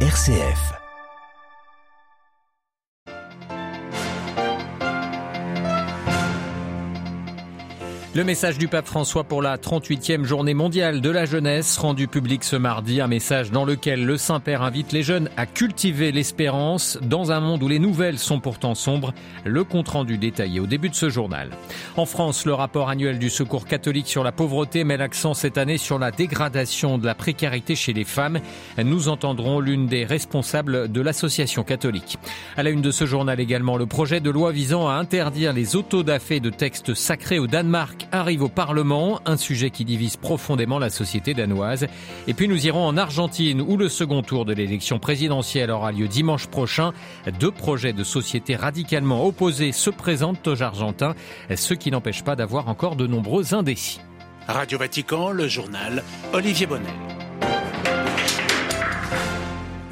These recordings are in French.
RCF. Le message du pape François pour la 38e journée mondiale de la jeunesse rendu public ce mardi, un message dans lequel le Saint-Père invite les jeunes à cultiver l'espérance dans un monde où les nouvelles sont pourtant sombres. Le compte-rendu détaillé au début de ce journal. En France, le rapport annuel du Secours catholique sur la pauvreté met l'accent cette année sur la dégradation de la précarité chez les femmes. Nous entendrons l'une des responsables de l'association catholique. À la une de ce journal également, le projet de loi visant à interdire les autodafés de textes sacrés au Danemark arrive au Parlement, un sujet qui divise profondément la société danoise. Et puis nous irons en Argentine où le second tour de l'élection présidentielle aura lieu dimanche prochain. Deux projets de société radicalement opposés se présentent aux Argentins, ce qui n'empêche pas d'avoir encore de nombreux indécis. Radio Vatican, le journal Olivier Bonnet.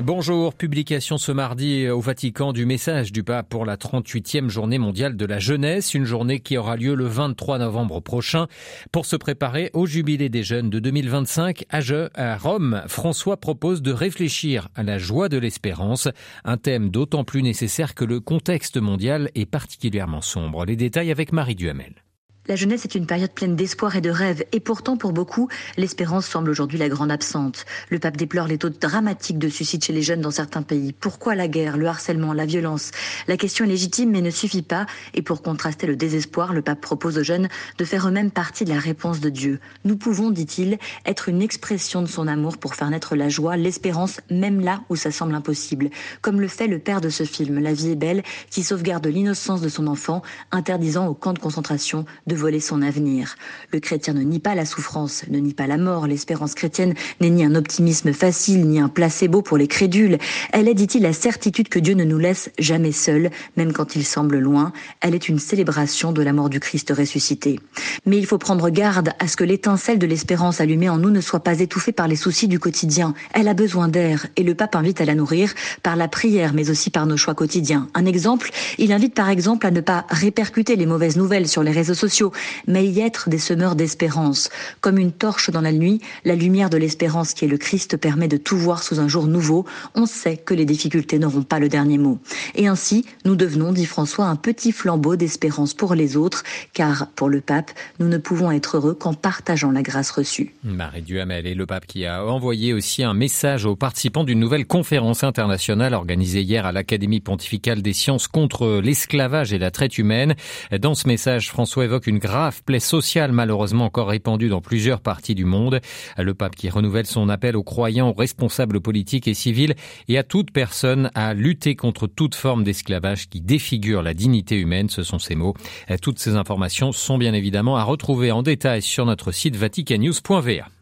Bonjour, publication ce mardi au Vatican du message du pape pour la 38e journée mondiale de la jeunesse, une journée qui aura lieu le 23 novembre prochain. Pour se préparer au jubilé des jeunes de 2025 à Rome, François propose de réfléchir à la joie de l'espérance, un thème d'autant plus nécessaire que le contexte mondial est particulièrement sombre. Les détails avec Marie Duhamel. La jeunesse est une période pleine d'espoir et de rêves, et pourtant pour beaucoup, l'espérance semble aujourd'hui la grande absente. Le pape déplore les taux dramatiques de suicide chez les jeunes dans certains pays. Pourquoi la guerre, le harcèlement, la violence? La question est légitime mais ne suffit pas, et pour contraster le désespoir, le pape propose aux jeunes de faire eux-mêmes partie de la réponse de Dieu. Nous pouvons, dit-il, être une expression de son amour pour faire naître la joie, l'espérance, même là où ça semble impossible, comme le fait le père de ce film, La vie est belle, qui sauvegarde l'innocence de son enfant, interdisant au camp de concentration voler son avenir. Le chrétien ne nie pas la souffrance, ne nie pas la mort. L'espérance chrétienne n'est ni un optimisme facile, ni un placebo pour les crédules. Elle est, dit-il, la certitude que Dieu ne nous laisse jamais seuls, même quand il semble loin. Elle est une célébration de la mort du Christ ressuscité. Mais il faut prendre garde à ce que l'étincelle de l'espérance allumée en nous ne soit pas étouffée par les soucis du quotidien. Elle a besoin d'air et le pape invite à la nourrir par la prière, mais aussi par nos choix quotidiens. Un exemple, il invite par exemple à ne pas répercuter les mauvaises nouvelles sur les réseaux sociaux mais y être des semeurs d'espérance. Comme une torche dans la nuit, la lumière de l'espérance qui est le Christ permet de tout voir sous un jour nouveau. On sait que les difficultés n'auront pas le dernier mot. Et ainsi, nous devenons, dit François, un petit flambeau d'espérance pour les autres, car pour le pape, nous ne pouvons être heureux qu'en partageant la grâce reçue. Marie Duhamel et le pape qui a envoyé aussi un message aux participants d'une nouvelle conférence internationale organisée hier à l'Académie pontificale des sciences contre l'esclavage et la traite humaine. Dans ce message, François évoque une une grave plaie sociale malheureusement encore répandue dans plusieurs parties du monde. Le pape qui renouvelle son appel aux croyants, aux responsables politiques et civils et à toute personne à lutter contre toute forme d'esclavage qui défigure la dignité humaine, ce sont ces mots. Toutes ces informations sont bien évidemment à retrouver en détail sur notre site vaticanews.va.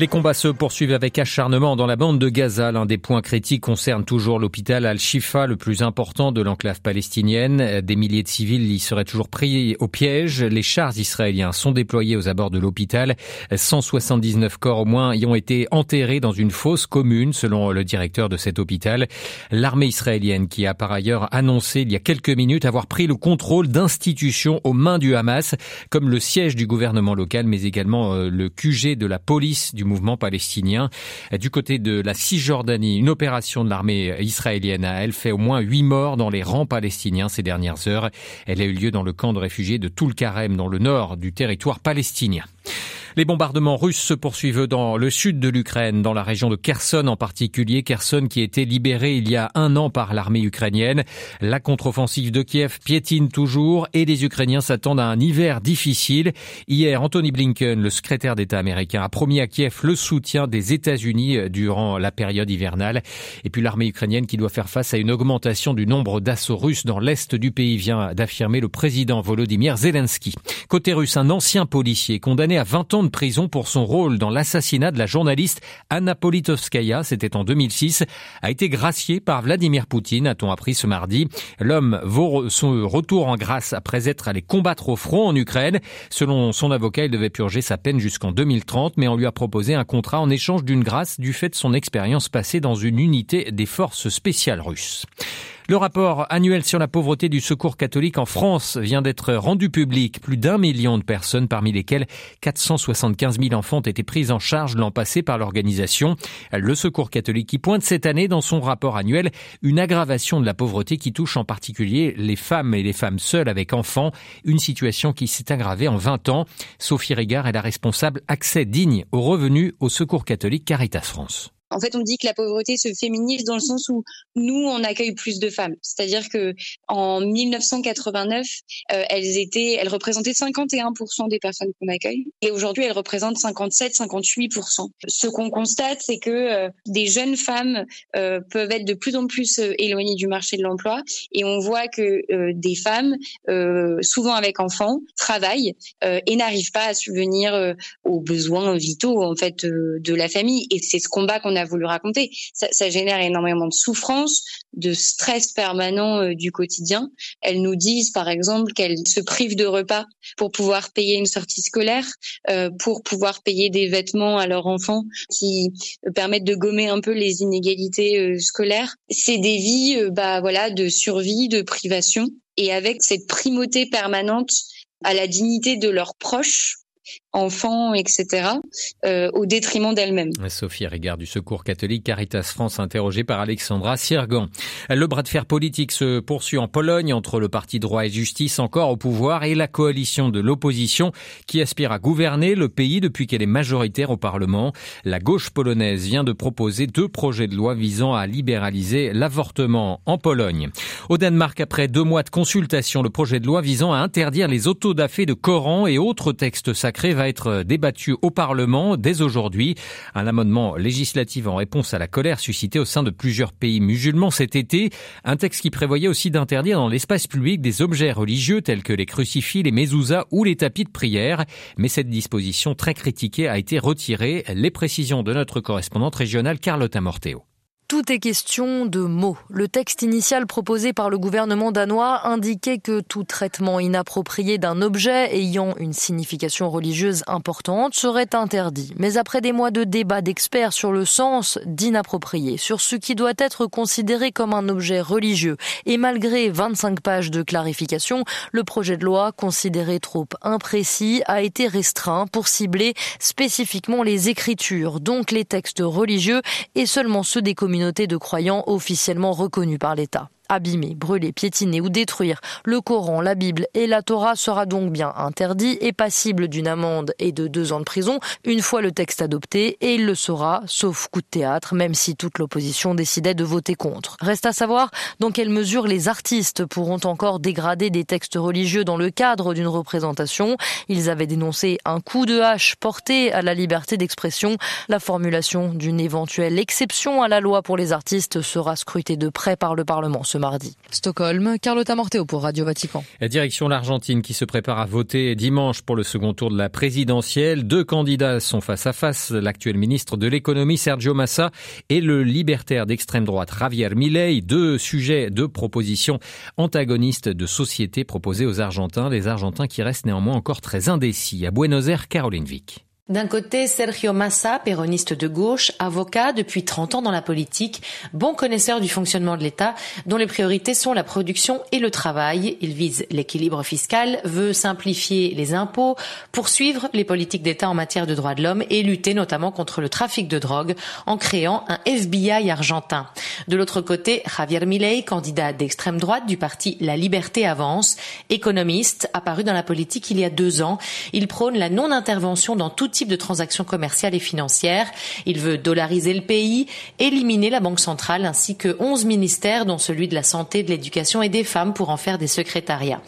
Les combats se poursuivent avec acharnement dans la bande de Gaza. L'un des points critiques concerne toujours l'hôpital Al-Shifa, le plus important de l'enclave palestinienne. Des milliers de civils y seraient toujours pris au piège. Les chars israéliens sont déployés aux abords de l'hôpital. 179 corps au moins y ont été enterrés dans une fosse commune, selon le directeur de cet hôpital. L'armée israélienne, qui a par ailleurs annoncé il y a quelques minutes avoir pris le contrôle d'institutions aux mains du Hamas, comme le siège du gouvernement local, mais également euh, le QG de la police du mouvement palestinien. Du côté de la Cisjordanie, une opération de l'armée israélienne a, elle, fait au moins huit morts dans les rangs palestiniens ces dernières heures. Elle a eu lieu dans le camp de réfugiés de Toul-Karem, dans le nord du territoire palestinien. Les bombardements russes se poursuivent dans le sud de l'Ukraine, dans la région de Kherson en particulier, Kherson qui a été libérée il y a un an par l'armée ukrainienne. La contre-offensive de Kiev piétine toujours et les Ukrainiens s'attendent à un hiver difficile. Hier, Anthony Blinken, le secrétaire d'État américain, a promis à Kiev le soutien des États-Unis durant la période hivernale. Et puis l'armée ukrainienne qui doit faire face à une augmentation du nombre d'assauts russes dans l'est du pays vient d'affirmer le président Volodymyr Zelensky. Côté russe, un ancien policier condamné à 20 ans de prison pour son rôle dans l'assassinat de la journaliste Anna Politkovskaya, c'était en 2006, a été gracié par Vladimir Poutine, a-t-on appris ce mardi. L'homme vaut son retour en grâce après être allé combattre au front en Ukraine. Selon son avocat, il devait purger sa peine jusqu'en 2030, mais on lui a proposé un contrat en échange d'une grâce du fait de son expérience passée dans une unité des forces spéciales russes. Le rapport annuel sur la pauvreté du secours catholique en France vient d'être rendu public. Plus d'un million de personnes, parmi lesquelles 475 000 enfants ont été pris en charge l'an passé par l'organisation. Le secours catholique qui pointe cette année dans son rapport annuel une aggravation de la pauvreté qui touche en particulier les femmes et les femmes seules avec enfants, une situation qui s'est aggravée en 20 ans. Sophie Régard est la responsable accès digne aux revenus au secours catholique Caritas France. En fait, on dit que la pauvreté se féminise dans le sens où nous, on accueille plus de femmes. C'est-à-dire que en 1989, euh, elles étaient, elles représentaient 51% des personnes qu'on accueille, et aujourd'hui, elles représentent 57-58%. Ce qu'on constate, c'est que euh, des jeunes femmes euh, peuvent être de plus en plus éloignées du marché de l'emploi, et on voit que des femmes, souvent avec enfants, travaillent et n'arrivent pas à subvenir aux besoins vitaux en fait de la famille. Et c'est ce combat qu'on a voulu raconter. Ça, génère énormément de souffrance, de stress permanent euh, du quotidien. Elles nous disent, par exemple, qu'elles se privent de repas pour pouvoir payer une sortie scolaire, euh, pour pouvoir payer des vêtements à leurs enfants qui permettent de gommer un peu les inégalités euh, scolaires. C'est des vies, bah voilà, de survie, de privation, et avec cette primauté permanente à la dignité de leurs proches enfants, etc., euh, au détriment d'elle-même. Sophie Régard du Secours catholique Caritas France, interrogée par Alexandra Siergan. Le bras de fer politique se poursuit en Pologne entre le parti droit et justice encore au pouvoir et la coalition de l'opposition qui aspire à gouverner le pays depuis qu'elle est majoritaire au Parlement. La gauche polonaise vient de proposer deux projets de loi visant à libéraliser l'avortement en Pologne. Au Danemark, après deux mois de consultation, le projet de loi visant à interdire les autodafés de Coran et autres textes sacrés va être débattu au Parlement dès aujourd'hui. Un amendement législatif en réponse à la colère suscitée au sein de plusieurs pays musulmans cet été. Un texte qui prévoyait aussi d'interdire dans l'espace public des objets religieux tels que les crucifix, les mezuzahs ou les tapis de prière. Mais cette disposition très critiquée a été retirée. Les précisions de notre correspondante régionale Carlotta Morteo. Tout est question de mots. Le texte initial proposé par le gouvernement danois indiquait que tout traitement inapproprié d'un objet ayant une signification religieuse importante serait interdit. Mais après des mois de débats d'experts sur le sens d'inapproprié, sur ce qui doit être considéré comme un objet religieux, et malgré 25 pages de clarification, le projet de loi, considéré trop imprécis, a été restreint pour cibler spécifiquement les écritures, donc les textes religieux, et seulement ceux des de croyants officiellement reconnus par l'État abîmer, brûler, piétiner ou détruire le Coran, la Bible et la Torah sera donc bien interdit et passible d'une amende et de deux ans de prison une fois le texte adopté et il le sera, sauf coup de théâtre, même si toute l'opposition décidait de voter contre. Reste à savoir dans quelle mesure les artistes pourront encore dégrader des textes religieux dans le cadre d'une représentation. Ils avaient dénoncé un coup de hache porté à la liberté d'expression. La formulation d'une éventuelle exception à la loi pour les artistes sera scrutée de près par le Parlement mardi. Stockholm, Carlotta Morteo pour Radio Vatican. La direction l'Argentine qui se prépare à voter dimanche pour le second tour de la présidentielle. Deux candidats sont face à face, l'actuel ministre de l'économie Sergio Massa et le libertaire d'extrême droite Javier Milei. Deux sujets, deux propositions antagonistes de société proposées aux Argentins, les Argentins qui restent néanmoins encore très indécis. À Buenos Aires, Caroline Vic. D'un côté, Sergio Massa, péroniste de gauche, avocat depuis 30 ans dans la politique, bon connaisseur du fonctionnement de l'État, dont les priorités sont la production et le travail. Il vise l'équilibre fiscal, veut simplifier les impôts, poursuivre les politiques d'État en matière de droits de l'homme et lutter notamment contre le trafic de drogue en créant un FBI argentin. De l'autre côté, Javier Milei, candidat d'extrême droite du parti La Liberté Avance, économiste, apparu dans la politique il y a deux ans. Il prône la non-intervention dans toute type de transactions commerciales et financières. Il veut dollariser le pays, éliminer la Banque centrale ainsi que 11 ministères dont celui de la santé, de l'éducation et des femmes pour en faire des secrétariats.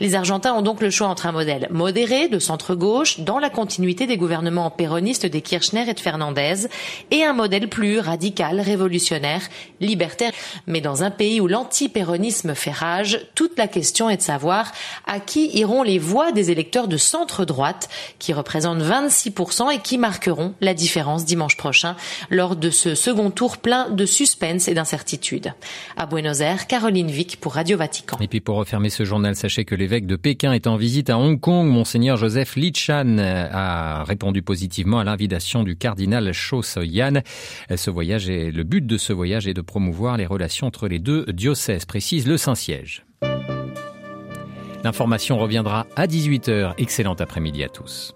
Les Argentins ont donc le choix entre un modèle modéré de centre-gauche dans la continuité des gouvernements péronistes des Kirchner et de Fernandez et un modèle plus radical, révolutionnaire, libertaire. Mais dans un pays où l'anti-péronisme fait rage, toute la question est de savoir à qui iront les voix des électeurs de centre-droite qui représentent 26 26% et qui marqueront la différence dimanche prochain lors de ce second tour plein de suspense et d'incertitude. À Buenos Aires, Caroline Vic pour Radio Vatican. Et puis pour refermer ce journal, sachez que l'évêque de Pékin est en visite à Hong Kong. Monseigneur Joseph Lichan a répondu positivement à l'invitation du cardinal Cho So-yan. Ce voyage est, le but de ce voyage est de promouvoir les relations entre les deux diocèses, précise le Saint-Siège. L'information reviendra à 18h. Excellent après-midi à tous.